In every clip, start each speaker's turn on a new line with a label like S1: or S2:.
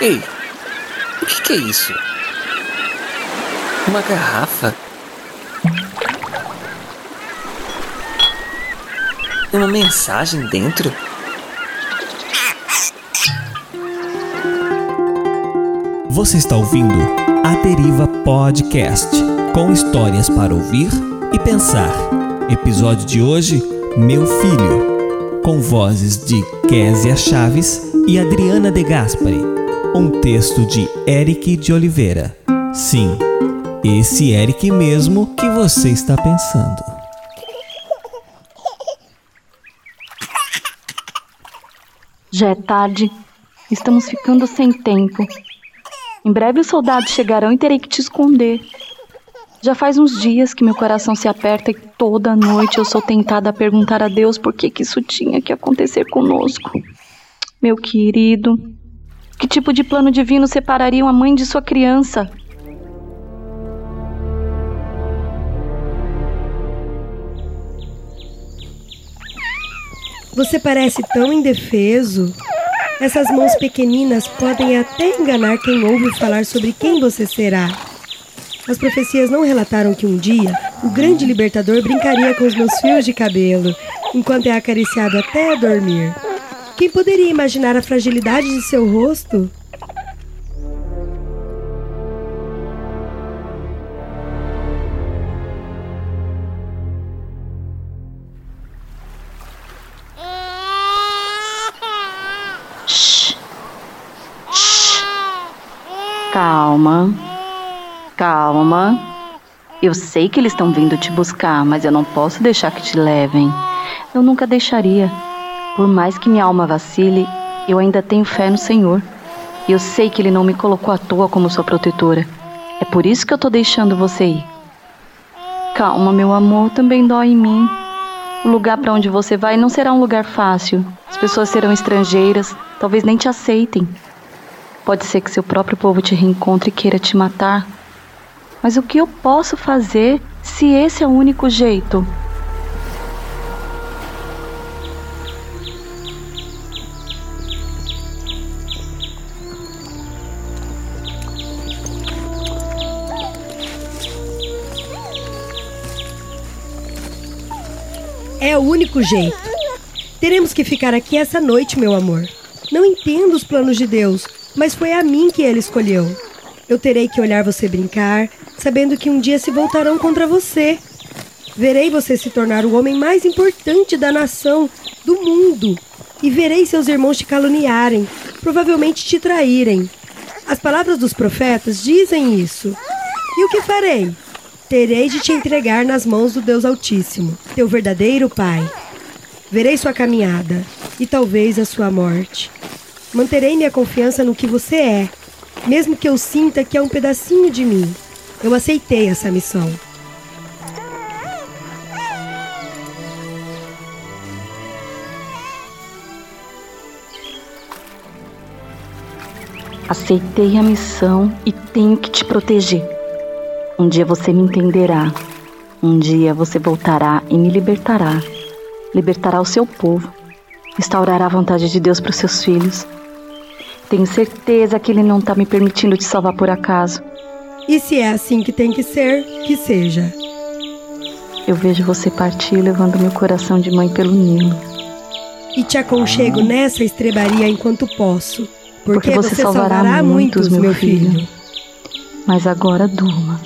S1: Ei, o que, que é isso? Uma garrafa? Uma mensagem dentro?
S2: Você está ouvindo A Deriva Podcast, com histórias para ouvir e pensar. Episódio de hoje: Meu Filho, com vozes de Késia Chaves e Adriana De Gaspari. Um texto de Eric de Oliveira. Sim, esse Eric mesmo que você está pensando.
S3: Já é tarde. Estamos ficando sem tempo. Em breve os soldados chegarão e terei que te esconder. Já faz uns dias que meu coração se aperta e toda noite eu sou tentada a perguntar a Deus por que, que isso tinha que acontecer conosco. Meu querido, que tipo de plano divino separaria uma mãe de sua criança?
S4: Você parece tão indefeso. Essas mãos pequeninas podem até enganar quem ouve falar sobre quem você será. As profecias não relataram que um dia o grande libertador brincaria com os meus fios de cabelo, enquanto é acariciado até dormir. Quem poderia imaginar a fragilidade de seu rosto?
S3: Calma. Calma. Eu sei que eles estão vindo te buscar, mas eu não posso deixar que te levem. Eu nunca deixaria. Por mais que minha alma vacile, eu ainda tenho fé no Senhor. E eu sei que Ele não me colocou à toa como sua protetora. É por isso que eu tô deixando você ir. Calma, meu amor, também dói em mim. O lugar para onde você vai não será um lugar fácil. As pessoas serão estrangeiras, talvez nem te aceitem. Pode ser que seu próprio povo te reencontre e queira te matar. Mas o que eu posso fazer se esse é o único jeito?
S4: É o único jeito. Teremos que ficar aqui essa noite, meu amor. Não entendo os planos de Deus, mas foi a mim que ele escolheu. Eu terei que olhar você brincar, sabendo que um dia se voltarão contra você. Verei você se tornar o homem mais importante da nação, do mundo. E verei seus irmãos te caluniarem, provavelmente te traírem. As palavras dos profetas dizem isso. E o que farei? Terei de te entregar nas mãos do Deus Altíssimo, teu verdadeiro Pai. Verei sua caminhada e talvez a sua morte. Manterei minha confiança no que você é, mesmo que eu sinta que é um pedacinho de mim. Eu aceitei essa missão.
S3: Aceitei a missão e tenho que te proteger. Um dia você me entenderá. Um dia você voltará e me libertará. Libertará o seu povo. Restaurará a vontade de Deus para os seus filhos. Tenho certeza que Ele não está me permitindo te salvar por acaso.
S4: E se é assim que tem que ser, que seja.
S3: Eu vejo você partir levando meu coração de mãe pelo Nilo.
S4: E te aconchego nessa estrebaria enquanto posso. Porque,
S3: Porque você,
S4: você
S3: salvará,
S4: salvará
S3: muitos,
S4: muitos,
S3: meu filho. Mas agora durma.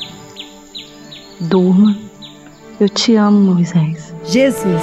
S3: Durma. Eu te amo, Moisés.
S4: Jesus.